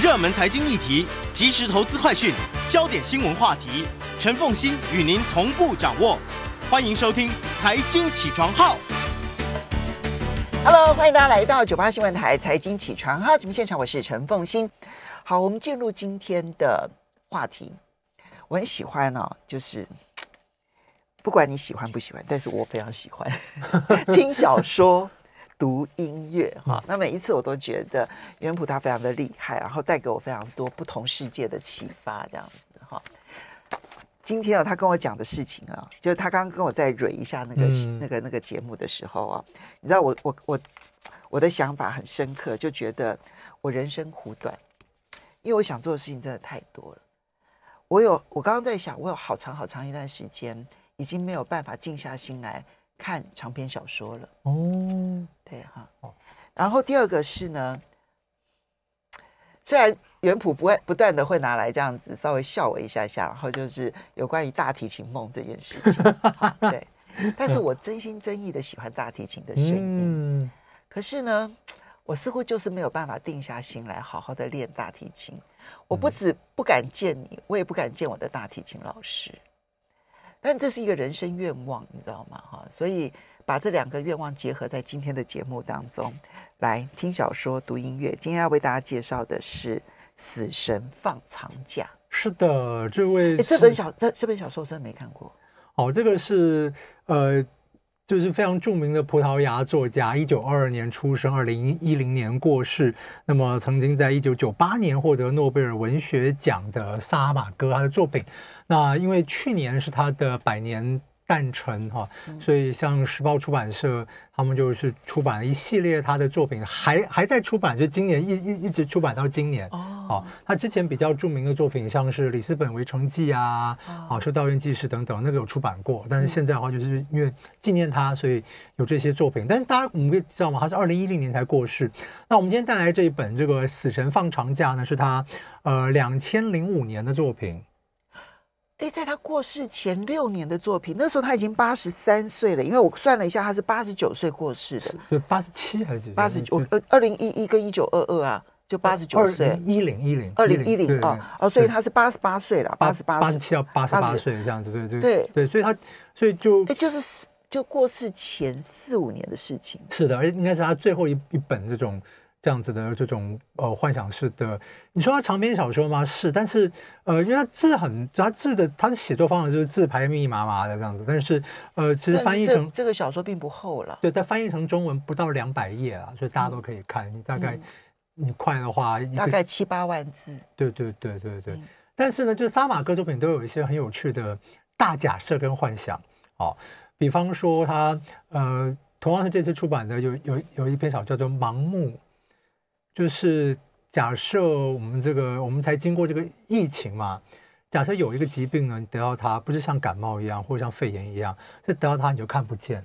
热门财经议题、即时投资快讯、焦点新闻话题，陈凤欣与您同步掌握。欢迎收听《财经起床号》。Hello，欢迎大家来到九八新闻台《财经起床号》节目现场，我是陈凤欣。好，我们进入今天的话题。我很喜欢哦，就是不管你喜欢不喜欢，但是我非常喜欢 听小说。读音乐哈，那每一次我都觉得元普他非常的厉害，然后带给我非常多不同世界的启发，这样子哈。今天啊，他跟我讲的事情啊，就是他刚刚跟我再蕊一下那个、嗯、那个那个节目的时候啊，你知道我我我我的想法很深刻，就觉得我人生苦短，因为我想做的事情真的太多了。我有我刚刚在想，我有好长好长一段时间已经没有办法静下心来。看长篇小说了哦，对哈，然后第二个是呢，虽然元普不会不断的会拿来这样子稍微笑我一下下，然后就是有关于大提琴梦这件事情，对，但是我真心真意的喜欢大提琴的声音，嗯、可是呢，我似乎就是没有办法定下心来好好的练大提琴，我不止不敢见你，我也不敢见我的大提琴老师。但这是一个人生愿望，你知道吗？哈，所以把这两个愿望结合在今天的节目当中，来听小说、读音乐。今天要为大家介绍的是《死神放长假》。是的，这位这本小这这本小说我真的没看过。哦，这个是呃，就是非常著名的葡萄牙作家，一九二二年出生，二零一零年过世。那么曾经在一九九八年获得诺贝尔文学奖的萨马戈，他的作品。那因为去年是他的百年诞辰哈，所以像时报出版社他们就是出版了一系列他的作品，还还在出版，就今年一一一直出版到今年哦。他之前比较著名的作品像是《里斯本围城记》啊，啊，《修道院纪事》等等，那个有出版过。但是现在的话，就是因为纪念他，所以有这些作品。但是大家我们可以知道吗？他是二零一零年才过世。那我们今天带来这一本这个《死神放长假》呢，是他呃两千零五年的作品。哎，在他过世前六年的作品，那时候他已经八十三岁了。因为我算了一下，他是八十九岁过世的，对，八十七还是八十九？呃，二零一一跟一九二二啊，就八十九岁。一零一零，二零一零啊，哦，所以他是八十八岁了，八十八，八十七到八十八岁这样子，对对对对，所以他所以就哎，就是就过世前四五年的事情。是的，而且应该是他最后一一本这种。这样子的这种呃幻想式的，你说他长篇小说吗？是，但是呃，因为他字很，他字的他的写作方式就是字排密密麻麻的这样子，但是呃，其实翻译成这，这个小说并不厚了，对，但翻译成中文不到两百页啊，所以大家都可以看。嗯、你大概、嗯、你快的话，大概七八万字。对对对对对。嗯、但是呢，就是萨马戈作品都有一些很有趣的大假设跟幻想哦，比方说他呃，同样是这次出版的有有有一篇小说叫做《盲目》。就是假设我们这个，我们才经过这个疫情嘛。假设有一个疾病呢，你得到它，不是像感冒一样，或者像肺炎一样，是得到它你就看不见。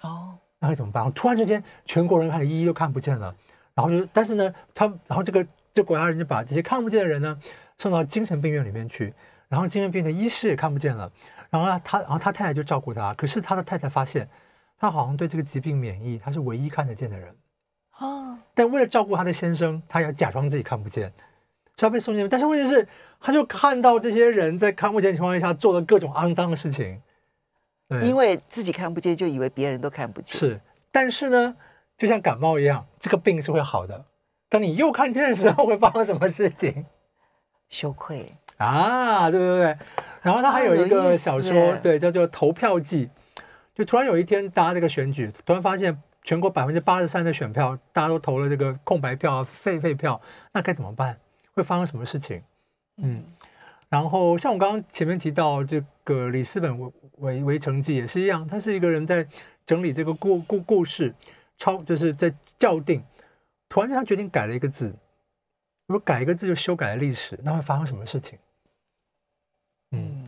哦，那会怎么办？突然之间，全国人开始一一都看不见了。然后就，但是呢，他，然后这个这国家人就把这些看不见的人呢，送到精神病院里面去。然后精神病院的医师也看不见了。然后呢他，然后他太太就照顾他。可是他的太太发现，他好像对这个疾病免疫，他是唯一看得见的人。啊！但为了照顾他的先生，他要假装自己看不见，所以他被送进。但是问题是，他就看到这些人在看不见的情况下做了各种肮脏的事情。因为自己看不见，就以为别人都看不见。是，但是呢，就像感冒一样，这个病是会好的。当你又看见的时候，会发生什么事情？羞愧啊！对对对。然后他还有一个小说，啊、对，叫做《投票记》。就突然有一天，大家这个选举，突然发现。全国百分之八十三的选票，大家都投了这个空白票、废废票，那该怎么办？会发生什么事情？嗯，然后像我刚刚前面提到这个里斯本围围围城记也是一样，他是一个人在整理这个故故故事，超就是在校订，突然间他决定改了一个字，如果改一个字就修改了历史，那会发生什么事情？嗯，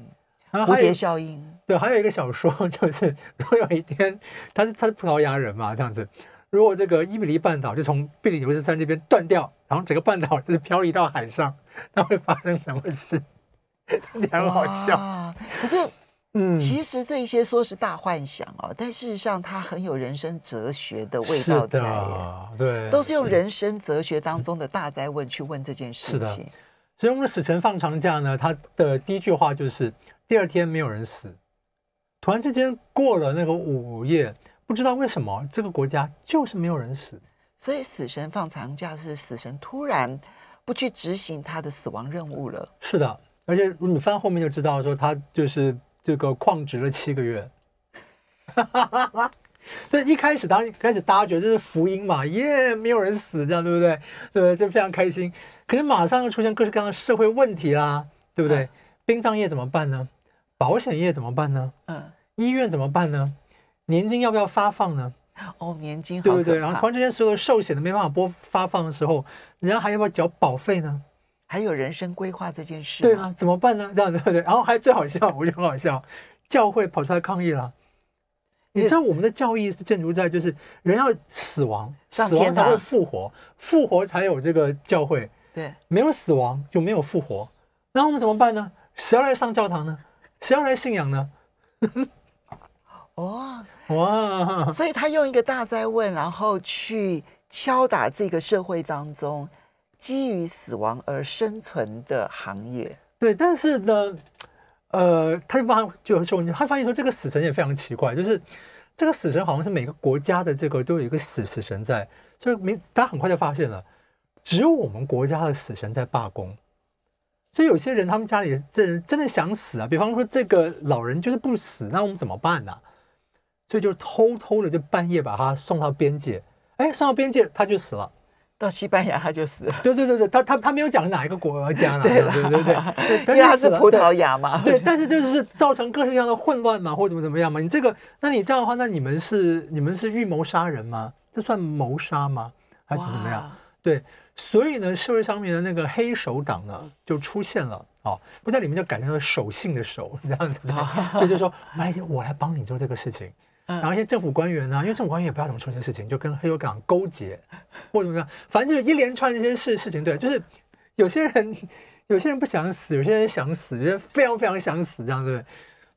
然后蝴蝶效应。对，还有一个小说，就是如果有一天他是他是葡萄牙人嘛，这样子，如果这个伊比利半岛就从比利牛斯山这边断掉，然后整个半岛就是漂移到海上，那会发生什么事？听起来很好笑。可是嗯，其实这一些说是大幻想哦，但事实上它很有人生哲学的味道在，对，都是用人生哲学当中的大灾问去问这件事情。所以，我们的死神放长假呢，他的第一句话就是：第二天没有人死。突然之间过了那个午夜，不知道为什么这个国家就是没有人死。所以，死神放长假是死神突然不去执行他的死亡任务了。是的，而且你翻后面就知道说他就是这个旷职了七个月。哈哈哈哈。所以一开始当一开始大家觉得这是福音嘛，耶，没有人死，这样对不对？对，就非常开心。可是马上又出现各式各样的社会问题啦，对不对？殡葬业怎么办呢？保险业怎么办呢？嗯，医院怎么办呢？年金要不要发放呢？哦，年金对对对？然后突然之间所有的寿险都没办法拨发放的时候，人家还要不要缴保费呢？还有人生规划这件事，对啊，怎么办呢？这样对不对？然后还最好笑，我觉得很好笑，教会跑出来抗议了。你知道我们的教义是建筑在就是人要死亡，死亡才会复活，复活才有这个教会。对，没有死亡就没有复活，那我们怎么办呢？谁要来上教堂呢？谁要来信仰呢？哦哇！所以他用一个大灾问，然后去敲打这个社会当中基于死亡而生存的行业。对，但是呢，呃，他就发就说，他发现说这个死神也非常奇怪，就是这个死神好像是每个国家的这个都有一个死死神在，所以没大家很快就发现了。只有我们国家的死神在罢工，所以有些人他们家里这人真的想死啊。比方说这个老人就是不死，那我们怎么办呢？所以就偷偷的就半夜把他送到边界，哎，送到边界他就死了。到西班牙他就死了。对对对对，他他他没有讲哪一个国家呢？对对对对，因为他是葡萄牙嘛。对，但是就是造成各式各样的混乱嘛，或者怎么怎么样嘛。你这个，那你这样的话，那你们是你们是预谋杀人吗？这算谋杀吗？还是怎么样？对。所以呢，社会上面的那个黑手党呢就出现了哦，不在里面就改成了守信的守这样子的，所以就说马姐，我来帮你做这个事情。然后一些政府官员呢，因为政府官员也不知道怎么处理这个事情，就跟黑手党勾结或者怎么样，反正就是一连串这些事事情。对，就是有些人有些人不想死，有些人想死，有些人非常非常想死，这样对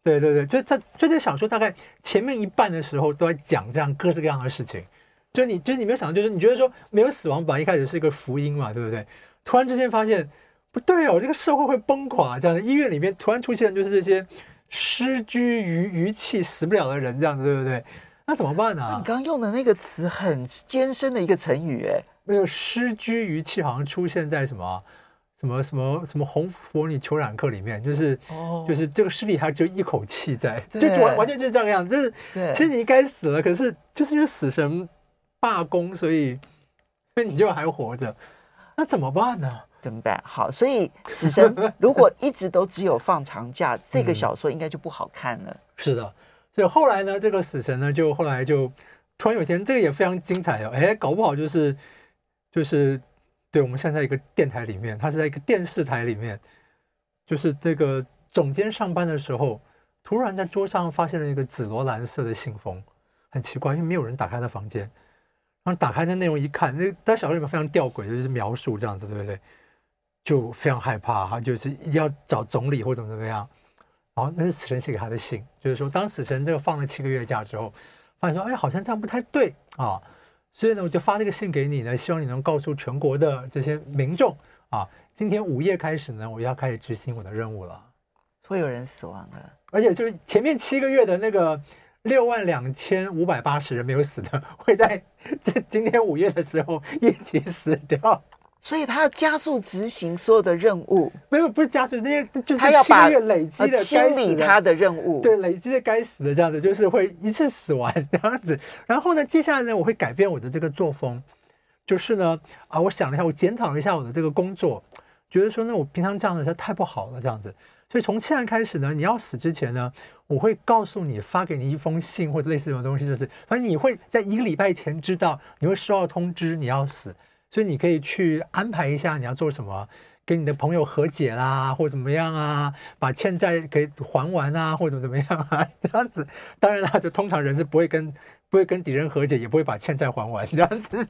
对对对，就在就在小说大概前面一半的时候都在讲这样各式各样的事情。就你，就是你没有想到，就是你觉得说没有死亡本来一开始是一个福音嘛，对不对？突然之间发现不对哦，这个社会会崩垮，这样的医院里面突然出现就是这些失居于余气死不了的人，这样子对不对？那怎么办呢？你刚刚用的那个词很艰深的一个成语，哎，没有失居于气，好像出现在什么什么什么什么红佛尼虬髯客里面，就是、哦、就是这个尸体还只有一口气在，就完完全就是这个样子，就是其实你应该死了，可是就是因为死神。罢工，所以 所以你就还活着，那怎么办呢？怎么办？好，所以死神 如果一直都只有放长假，这个小说应该就不好看了。是的，所以后来呢，这个死神呢，就后来就突然有一天，这个也非常精彩哦，哎，搞不好就是就是对我们现在一个电台里面，他是在一个电视台里面，就是这个总监上班的时候，突然在桌上发现了一个紫罗兰色的信封，很奇怪，因为没有人打开他房间。然后打开那内容一看，那他小说里面非常吊诡，就是描述这样子，对不对？就非常害怕，他就是一定要找总理或怎么怎么样。然后那是死神写给他的信，就是说当死神这个放了七个月假之后，发现说，哎，好像这样不太对啊，所以呢，我就发这个信给你呢，希望你能告诉全国的这些民众啊，今天午夜开始呢，我要开始执行我的任务了。会有人死亡了，而且就是前面七个月的那个。六万两千五百八十人没有死的，会在这今天午夜的时候一起死掉，所以他要加速执行所有的任务。没有，不是加速，这些就是他要把累积的清理他的任务，对，累积的该死的这样子，就是会一次死完这样子。然后呢，接下来呢，我会改变我的这个作风，就是呢，啊，我想了一下，我检讨了一下我的这个工作，觉得说那，我平常这样子实在太不好了，这样子。所以从现在开始呢，你要死之前呢，我会告诉你，发给你一封信或者类似这种东西，就是反正你会在一个礼拜前知道，你会收到通知你要死，所以你可以去安排一下你要做什么，跟你的朋友和解啦，或者怎么样啊，把欠债给还完啊，或者怎么样啊，这样子。当然啦，就通常人是不会跟不会跟敌人和解，也不会把欠债还完这样子。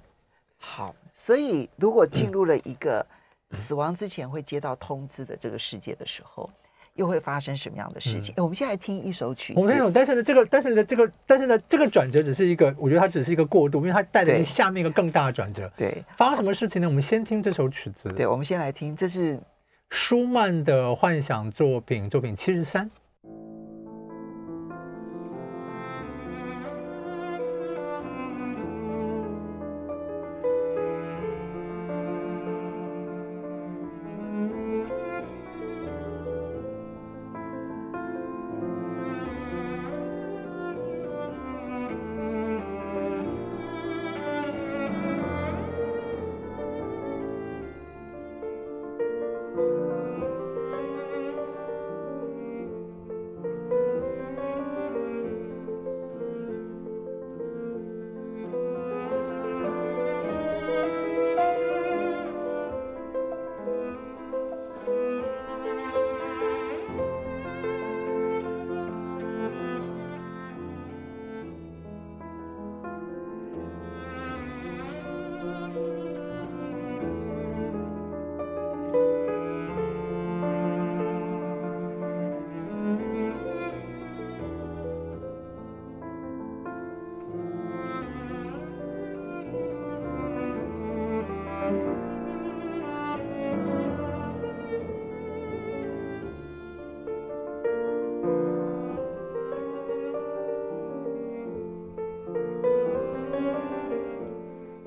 好，所以如果进入了一个死亡之前会接到通知的这个世界的时候。又会发生什么样的事情？嗯、我们现在听一首曲子，我们听但是呢，这个，但是呢，这个，但是呢，这个转折只是一个，我觉得它只是一个过渡，因为它带来下面一个更大的转折。对，发生什么事情呢？我们先听这首曲子。对，我们先来听，这是舒曼的幻想作品，作品七十三。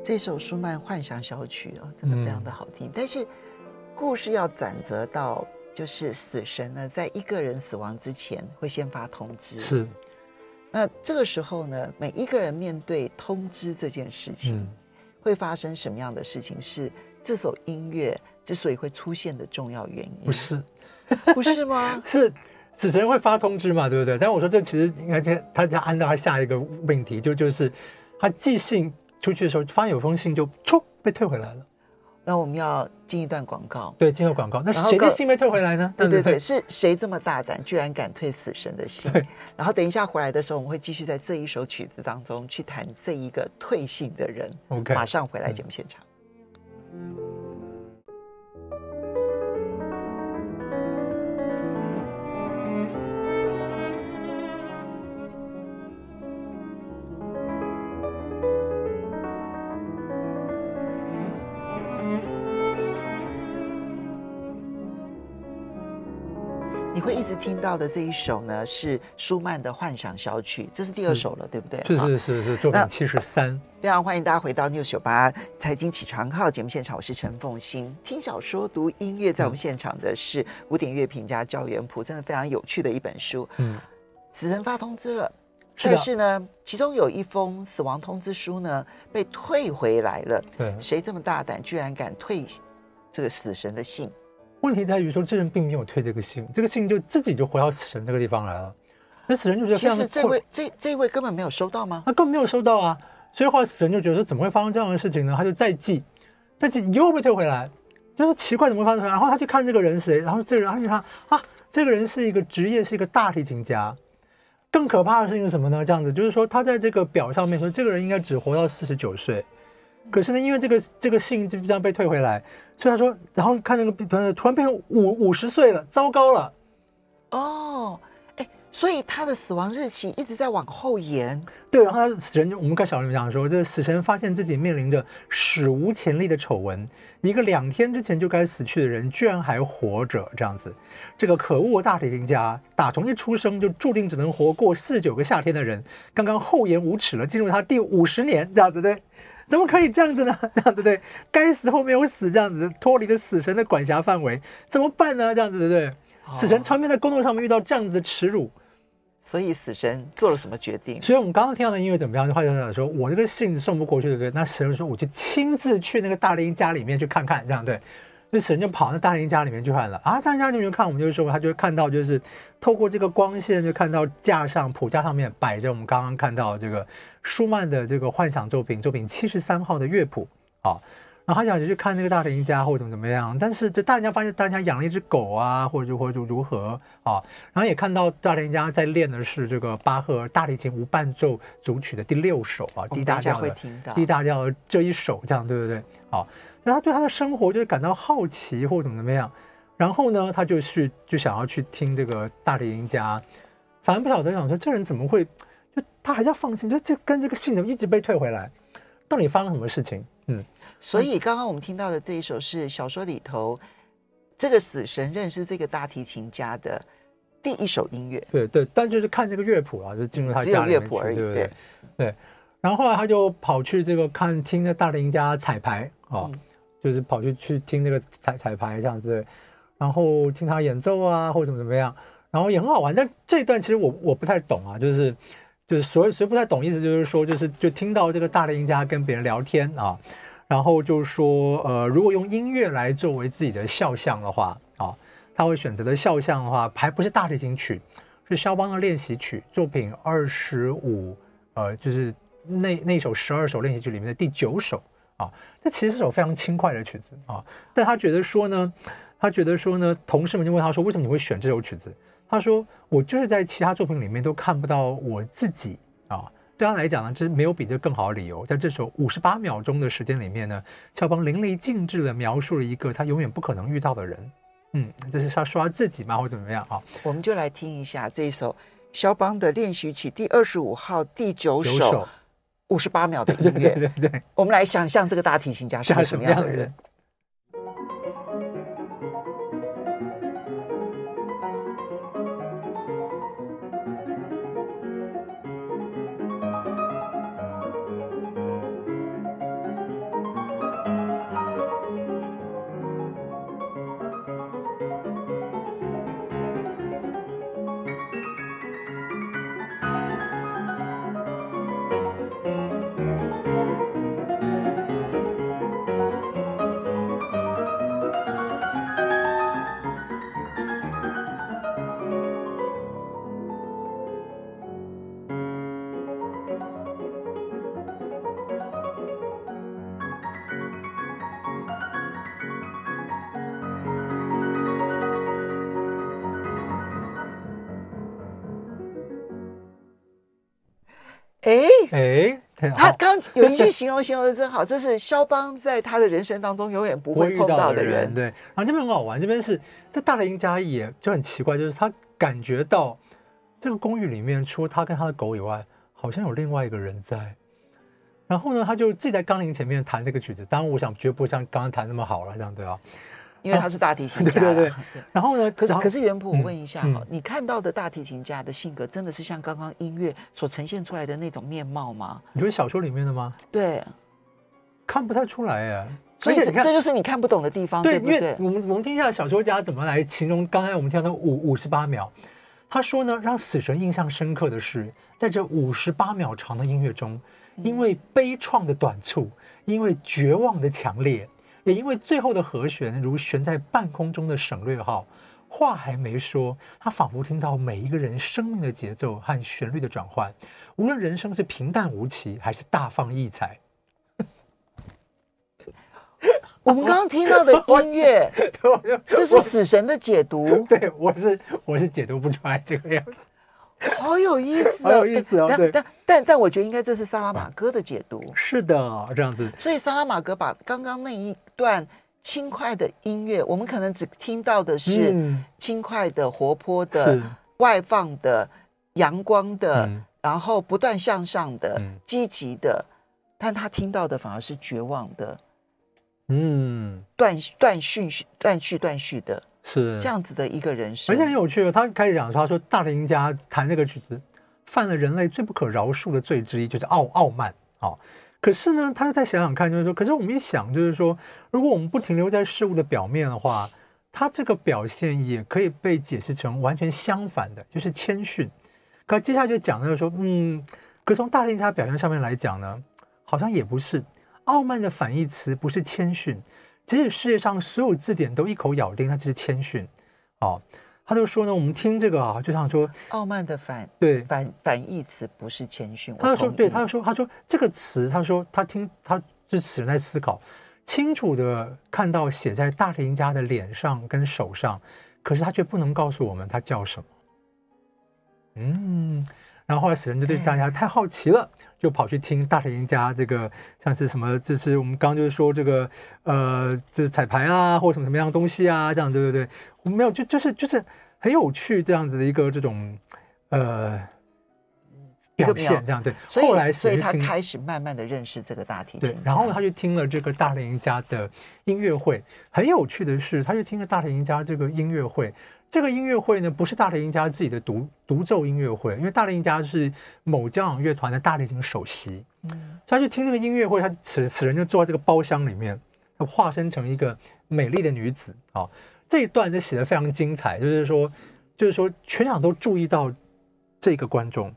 这首舒曼幻想小曲哦，真的非常的好听。嗯、但是故事要转折到，就是死神呢，在一个人死亡之前会先发通知。是。那这个时候呢，每一个人面对通知这件事情，嗯、会发生什么样的事情？是这首音乐之所以会出现的重要原因？不是，不是吗？是死神会发通知嘛？对不对？但我说这其实应该先他要按照他下一个命题，就就是他寄信。出去的时候，发现有封信就出被退回来了。那我们要进一段广告。对，进入广告。那谁的信被退回来呢？对对对，是谁这么大胆，居然敢退死神的信？然后等一下回来的时候，我们会继续在这一首曲子当中去谈这一个退信的人。OK，马上回来节目现场。嗯会一直听到的这一首呢，是舒曼的幻想小曲，这是第二首了，对不对？是是是是，作品七十三。非常欢迎大家回到 News 九八财经起床号节目现场，我是陈凤欣。听小说、读音乐，在我们现场的是古典乐评家焦元溥，真的非常有趣的一本书。嗯，死神发通知了，但是呢，其中有一封死亡通知书呢被退回来了。对，谁这么大胆，居然敢退这个死神的信？问题在于说，这人并没有退这个信，这个信就自己就回到死神这个地方来了。那死神就觉得非常的，其实这位这这一位根本没有收到吗？他根本没有收到啊！所以后来死神就觉得说，怎么会发生这样的事情呢？他就再寄，再寄又被退回来，就说奇怪，怎么会发生？然后他去看这个人是谁，然后这个人，他就看啊，这个人是一个职业是一个大提琴家。更可怕的事情是什么呢？这样子就是说，他在这个表上面说，这个人应该只活到四十九岁。可是呢，因为这个这个信就这样被退回来，所以他说，然后看那个突然突然变成五五十岁了，糟糕了，哦，哎，所以他的死亡日期一直在往后延。对，然后他死神就我们跟小林讲说，这个死神发现自己面临着史无前例的丑闻，一个两天之前就该死去的人居然还活着，这样子，这个可恶的大提琴家，打从一出生就注定只能活过四十九个夏天的人，刚刚厚颜无耻了，进入他第五十年，这样子对。怎么可以这样子呢？这样子对，该死后没有死，这样子脱离了死神的管辖范围，怎么办呢？这样子对不对？死神常年在工作上面遇到这样子的耻辱，所以死神做了什么决定？所以我们刚刚听到的音乐怎么样？就话就讲说，我这个信送不过去，对不对？那死神说，我就亲自去那个大林家里面去看看，这样对。那神就跑到大林家里面去看了啊！大人家里面看，我们就是说，他就会看到，就是透过这个光线，就看到架上谱架上面摆着我们刚刚看到这个舒曼的这个幻想作品，作品七十三号的乐谱啊。然后他想就去看那个大提琴家或者怎么怎么样，但是就大提琴家发现大提琴家养了一只狗啊，或者如何如如何啊。然后也看到大提琴家在练的是这个巴赫大提琴无伴奏组曲的第六首啊，D 大调的 D 大调这一首，这样对不对？好。然后他对他的生活就是感到好奇或者怎么怎么样，然后呢，他就去就想要去听这个大提琴家，反正不晓得想说这人怎么会，就他还是要放心，就这跟这个信怎么一直被退回来，到底发生什么事情？嗯，所以刚刚我们听到的这一首是小说里头这个死神认识这个大提琴家的第一首音乐。对对，但就是看这个乐谱啊，就进入他家里面去，只有乐谱而已，对不对？对，对。然后后来他就跑去这个看听那大提琴家彩排啊，嗯、就是跑去去听那个彩彩排这样子，然后听他演奏啊，或者怎么怎么样，然后也很好玩。但这一段其实我我不太懂啊，就是就是所以所以不太懂意思，就是说就是就听到这个大提琴家跟别人聊天啊，然后就说呃，如果用音乐来作为自己的肖像的话啊，他会选择的肖像的话，还不是大提琴曲，是肖邦的练习曲作品二十五，呃，就是。那那首十二首练习曲里面的第九首啊，这其实是首非常轻快的曲子啊。但他觉得说呢，他觉得说呢，同事们就问他说，为什么你会选这首曲子？他说，我就是在其他作品里面都看不到我自己啊。对他来讲呢，这没有比这更好的理由。在这首五十八秒钟的时间里面呢，肖邦淋漓尽致地描述了一个他永远不可能遇到的人。嗯，这是他说他自己吗，或者怎么样啊？我们就来听一下这一首肖邦的练习曲第二十五号第九首。五十八秒的音乐，对对对对，我们来想象这个大提琴家是个什么样的人。哎哎，他刚有一句形容形容的真好，这是肖邦在他的人生当中永远不会碰到的人。对，然后这边很好玩，这边是这大提琴家也就很奇怪，就是他感觉到这个公寓里面除了他跟他的狗以外，好像有另外一个人在。然后呢，他就自己在钢琴前面弹这个曲子，当然我想绝不像刚刚弹那么好了，这样对吧？因为他是大提琴家，对对对。然后呢？可是可是元普，我问一下哈，你看到的大提琴家的性格，真的是像刚刚音乐所呈现出来的那种面貌吗？你觉得小说里面的吗？对，看不太出来哎。所以这就是你看不懂的地方，对不对？我们我们听一下小说家怎么来形容刚才我们听到的五五十八秒。他说呢，让死神印象深刻的是，在这五十八秒长的音乐中，因为悲怆的短促，因为绝望的强烈。也因为最后的和弦如悬在半空中的省略号，话还没说，他仿佛听到每一个人生命的节奏和旋律的转换，无论人生是平淡无奇还是大放异彩。我们刚刚听到的 音乐，这是死神的解读。对，我是我是解读不出来这个样子。好有意思，好有意思哦！对，但但但我觉得应该这是萨拉玛戈的解读。是的，这样子。所以萨拉玛戈把刚刚那一段轻快的音乐，我们可能只听到的是轻快的、活泼的、外放的、阳光的，然后不断向上的、积极的，但他听到的反而是绝望的，嗯，断断续断续断续的。是。这样子的一个人生，而且很有趣。他开始讲说，他说大提琴家弹这个曲子，犯了人类最不可饶恕的罪之一，就是傲傲慢。哦，可是呢，他再想想看，就是说，可是我们一想，就是说，如果我们不停留在事物的表面的话，他这个表现也可以被解释成完全相反的，就是谦逊。可接下来就讲的就是说，嗯，可从大提琴家表现上面来讲呢，好像也不是。傲慢的反义词不是谦逊。即使世界上所有字典都一口咬定它就是谦逊，哦，他就说呢，我们听这个啊，就像说傲慢的反对反反义词不是谦逊，他就说对，他就说他说这个词，他说他听他就此人在思考，清楚的看到写在大提琴家的脸上跟手上，可是他却不能告诉我们他叫什么，嗯。然后后来死人就对大家太好奇了，就跑去听大提琴家这个像是什么，就是我们刚刚就是说这个呃，这是彩排啊，或者什么什么样的东西啊，这样对不对？我没有，就就是就是很有趣这样子的一个这种呃。表现这样对，所以后来所以他开始慢慢的认识这个大提琴，对，然后他就听了这个大提琴家的音乐会。很有趣的是，他就听了大提琴家这个音乐会。这个音乐会呢，不是大提琴家自己的独独奏音乐会，因为大提琴家是某交响乐团的大提琴首席。嗯，他就听那个音乐会，他此此人就坐在这个包厢里面，他化身成一个美丽的女子啊。这一段就写得非常精彩，就是说，就是说全场都注意到这个观众。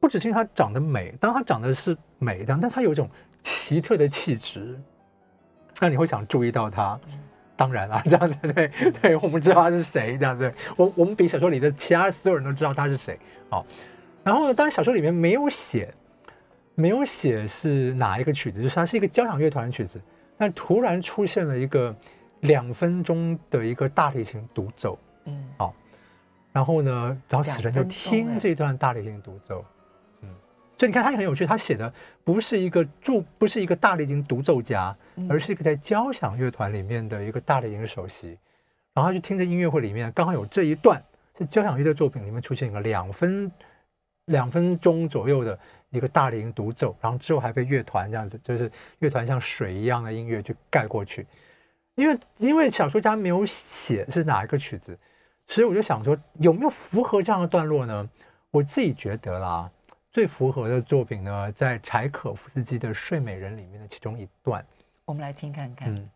不只是因为她长得美，当他长得是美的，但他有一种奇特的气质，那你会想注意到他。当然了，这样子对对，我们知道他是谁，这样子。我我们比小说里的其他所有人都知道他是谁。好，然后呢，当然小说里面没有写，没有写是哪一个曲子，就是它是一个交响乐团的曲子，但突然出现了一个两分钟的一个大提琴独奏。嗯，好，然后呢，然后死人就听这段大提琴独奏。嗯所以你看，他也很有趣。他写的不是一个著，不是一个大提琴独奏家，而是一个在交响乐团里面的一个大提琴首席。然后他就听着音乐会里面刚好有这一段是交响乐的作品里面出现一个两分两分钟左右的一个大提琴独奏，然后之后还被乐团这样子，就是乐团像水一样的音乐去盖过去。因为因为小说家没有写是哪一个曲子，所以我就想说有没有符合这样的段落呢？我自己觉得啦。最符合的作品呢，在柴可夫斯基的《睡美人》里面的其中一段，我们来听看看。嗯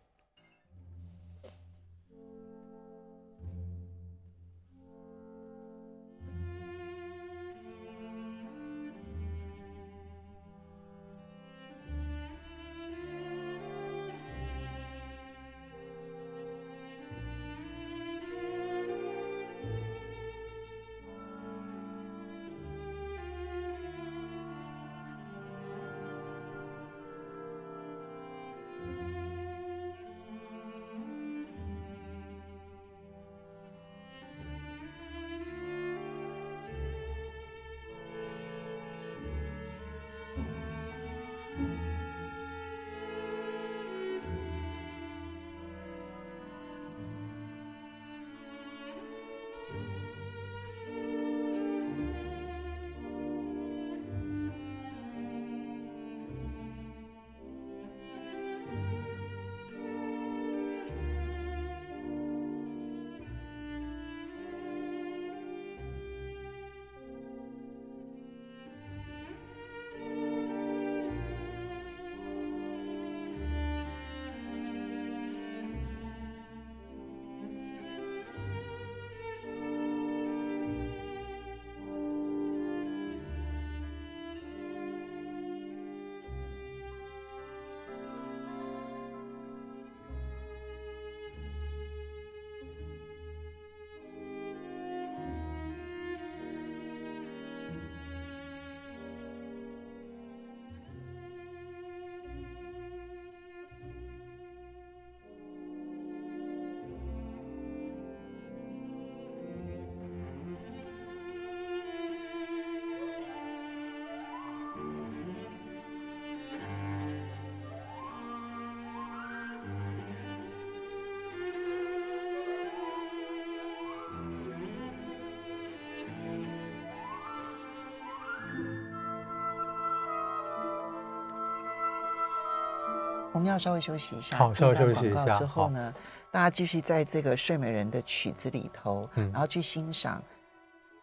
我们要稍微休息一下，好，稍微休息一下。之后呢，大家继续在这个《睡美人》的曲子里头，然后去欣赏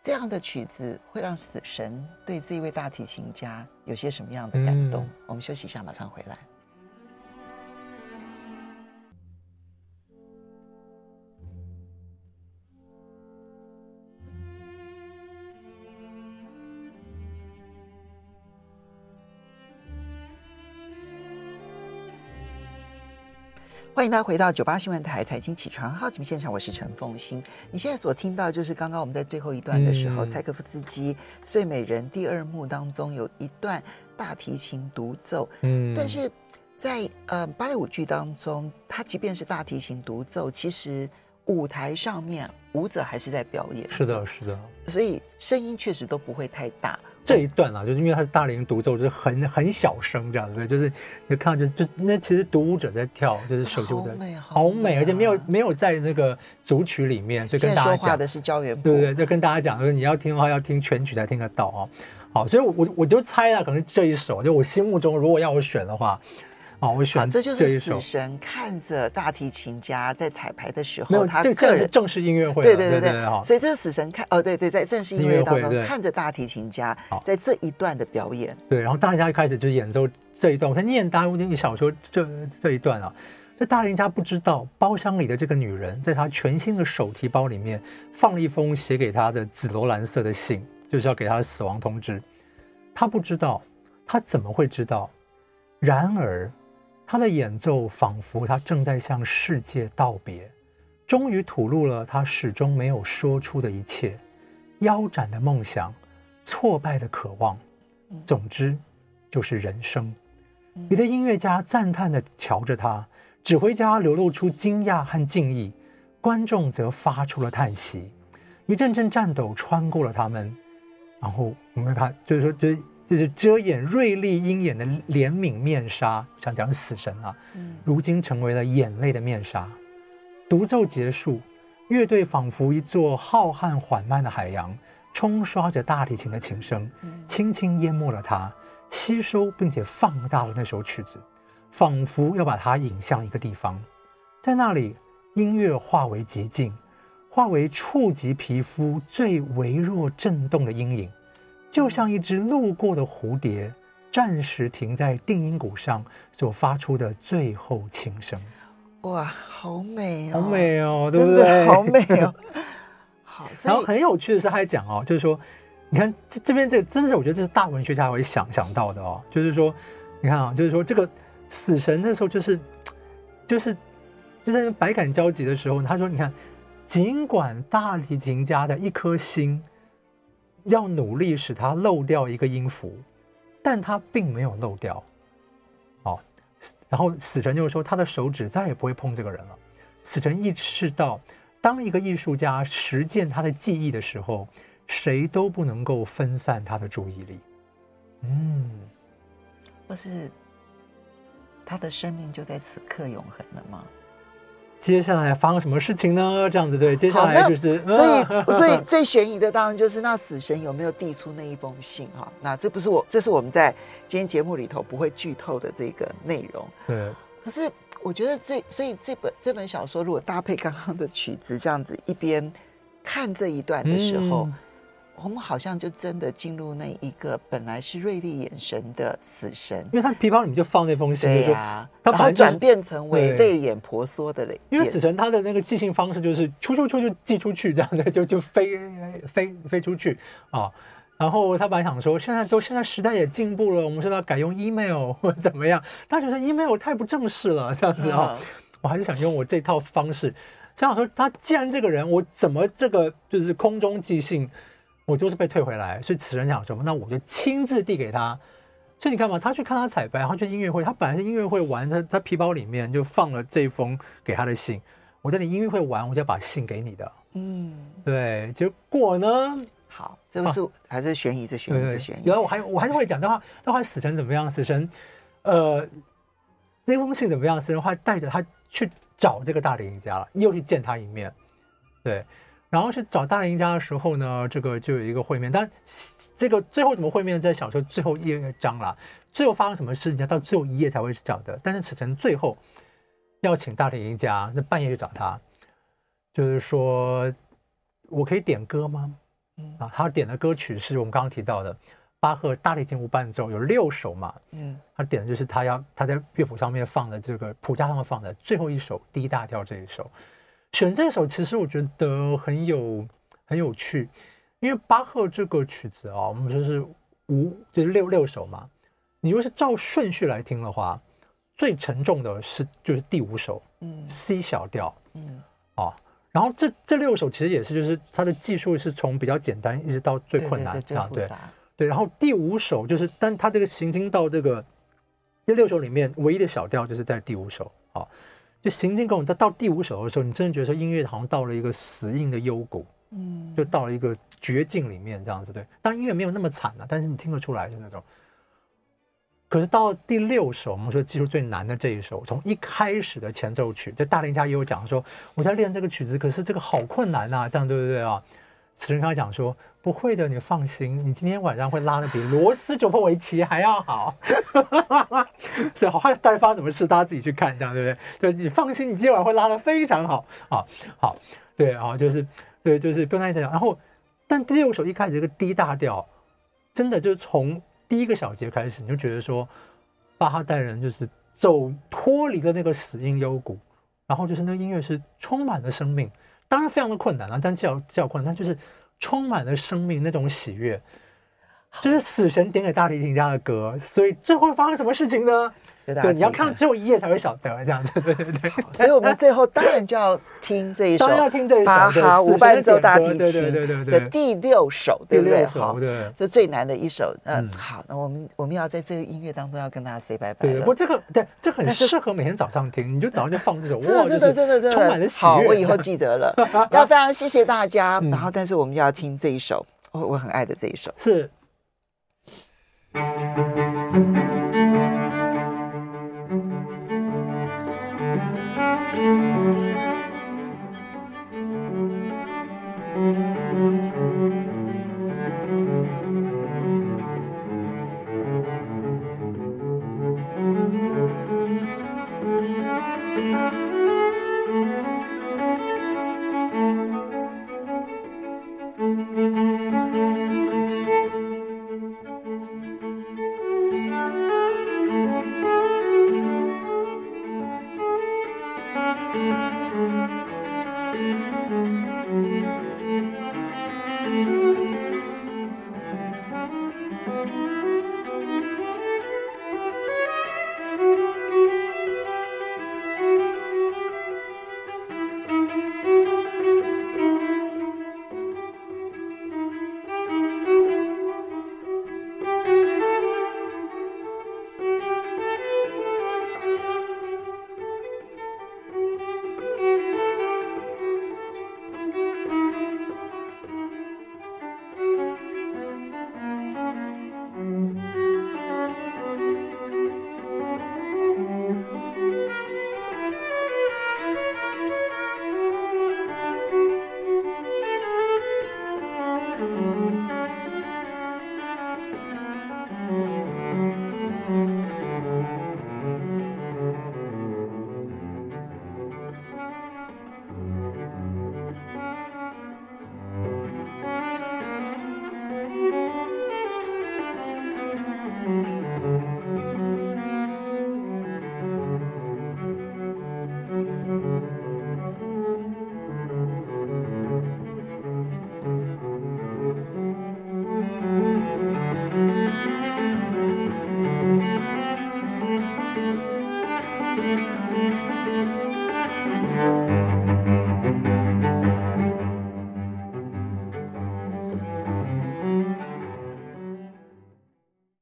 这样的曲子会让死神对这位大提琴家有些什么样的感动。我们休息一下，马上回来。欢迎大家回到九八新闻台财经起床号节目现场，我是陈凤欣。你现在所听到就是刚刚我们在最后一段的时候，嗯、柴可夫斯基《睡美人》第二幕当中有一段大提琴独奏。嗯，但是在呃芭蕾舞剧当中，它即便是大提琴独奏，其实舞台上面舞者还是在表演，是的，是的，所以声音确实都不会太大。这一段啊，就是因为他是大龄独奏，就是很很小声这样子，就是你看就就那其实独舞者在跳，就是手就在好美，好美，而且没有没有在那个组曲里面，所以跟大家讲说话的是焦元溥，对对对，就跟大家讲，就是你要听的话要听全曲才听得到啊。好，所以我我我就猜啊，可能这一首就我心目中如果要我选的话。哦，我选这就是死神看着大提琴家在彩排的时候，没有他这个是正式音乐会，对对对对，所以这是死神看哦，对对，在正式音乐会当中看着大提琴家在这一段的表演，对，然后大家一开始就演奏这一段，我在念达乌丁小说这这一段啊，这大提琴家不知道包厢里的这个女人在他全新的手提包里面放了一封写给他的紫罗兰色的信，就是要给他的死亡通知，他不知道，他怎么会知道？然而。他的演奏仿佛他正在向世界道别，终于吐露了他始终没有说出的一切：腰斩的梦想，挫败的渴望，总之就是人生。你的音乐家赞叹地瞧着他，指挥家流露出惊讶和敬意，观众则发出了叹息。一阵阵颤抖穿过了他们，然后我们看，就是说，就是。就是遮掩锐利鹰眼的怜悯面纱，想讲死神啊，如今成为了眼泪的面纱。独奏结束，乐队仿佛一座浩瀚缓慢的海洋，冲刷着大提琴的琴声，轻轻淹没了它，吸收并且放大了那首曲子，仿佛要把它引向一个地方，在那里，音乐化为极静，化为触及皮肤最微弱震动的阴影。就像一只路过的蝴蝶，暂时停在定音鼓上所发出的最后轻声。哇，好美哦，好美哦，对不对？好美哦。好，然后很有趣的是，他还讲哦，就是说，你看这这边这个，真是我觉得这是大文学家会想想到的哦，就是说，你看啊，就是说这个死神那时候就是，就是就在百感交集的时候，他说，你看，尽管大提琴家的一颗心。要努力使他漏掉一个音符，但他并没有漏掉。哦，然后死神就是说，他的手指再也不会碰这个人了。死神意识到，当一个艺术家实践他的技艺的时候，谁都不能够分散他的注意力。嗯，或是他的生命就在此刻永恒了吗？接下来发生什么事情呢？这样子对，接下来就是，所以所以最悬疑的当然就是那死神有没有递出那一封信哈？那这不是我，这是我们在今天节目里头不会剧透的这个内容。对。可是我觉得这，所以这本这本小说如果搭配刚刚的曲子，这样子一边看这一段的时候。嗯我们好像就真的进入那一个本来是锐利眼神的死神，因为他皮包里面就放那封信，对呀，他把它转变成为泪眼婆娑的泪。因为死神他的那个寄信方式就是出出出就寄出去这样的，就就飞飞飞出去啊。然后他本来想说，现在都现在时代也进步了，我们是不是要改用 email 或者怎么样？他觉得 email 太不正式了，这样子啊。我还是想用我这套方式，想说他既然这个人，我怎么这个就是空中寄信？我就是被退回来，所以此人讲什么，那我就亲自递给他。所以你看嘛，他去看他彩排，他去音乐会，他本来是音乐会完，他他皮包里面就放了这封给他的信。我在你音乐会完，我就要把信给你的。嗯，对。结果呢？好，这不是、啊、还是悬疑，这悬疑，这悬疑。然后我还我还是会讲，的话，那话死神怎么样？死神，呃，那封信怎么样？死神话带着他去找这个大提琴家了，又去见他一面。对。然后去找大提琴家的时候呢，这个就有一个会面，但这个最后怎么会面，在小说最后一章了。最后发生什么事，你要到最后一页才会去找的。但是死神最后要请大提琴家，那半夜去找他，就是说我可以点歌吗？啊，他点的歌曲是我们刚刚提到的巴赫大提琴无伴奏，有六首嘛。嗯，他点的就是他要他在乐谱上面放的这个谱架上面放的最后一首 D 大调这一首。选这首其实我觉得很有很有趣，因为巴赫这个曲子啊，我们说是五就是六六首嘛。你如果是照顺序来听的话，最沉重的是就是第五首，嗯，C 小调，嗯，啊，然后这这六首其实也是就是它的技术是从比较简单一直到最困难这样，对对。然后第五首就是，但它这个行进到这个这六首里面唯一的小调就是在第五首啊。就行进跟我们到到第五首的时候，你真的觉得说音乐好像到了一个死硬的幽谷，嗯，就到了一个绝境里面这样子。对，当然音乐没有那么惨了，但是你听得出来就那种。可是到第六首，我们说技术最难的这一首，从一开始的前奏曲，这大林家也有讲说，我在练这个曲子，可是这个好困难呐，这样对不对啊？词人刚才讲说，不会的，你放心，你今天晚上会拉的比罗斯卓波维奇还要好。所以好，大家发生什么事，大家自己去看，这样对不对？对，你放心，你今晚会拉的非常好啊，好，对啊，就是对，就是不用担心。然后，但第六首一开始这个 D 大调，真的就是从。第一个小节开始，你就觉得说，巴哈代人就是走脱离了那个死荫幽谷，然后就是那个音乐是充满了生命，当然非常的困难啊，但较较困难，但就是充满了生命那种喜悦，就是死神点给大提琴家的歌，所以最后会发生什么事情呢？对，你要看最后一页才会晓得这样子，对对对。所以我们最后当然就要听这一首，当然要听这一首巴哈无伴奏大提琴的第六首，对不对？好，对，这最难的一首。嗯，好，那我们我们要在这个音乐当中要跟大家 say 拜拜。对，不过这个对，这很适合每天早上听，你就早上就放这首，真的真的真的真的充满了喜悦。好，我以后记得了。要非常谢谢大家，然后但是我们要听这一首，我我很爱的这一首是。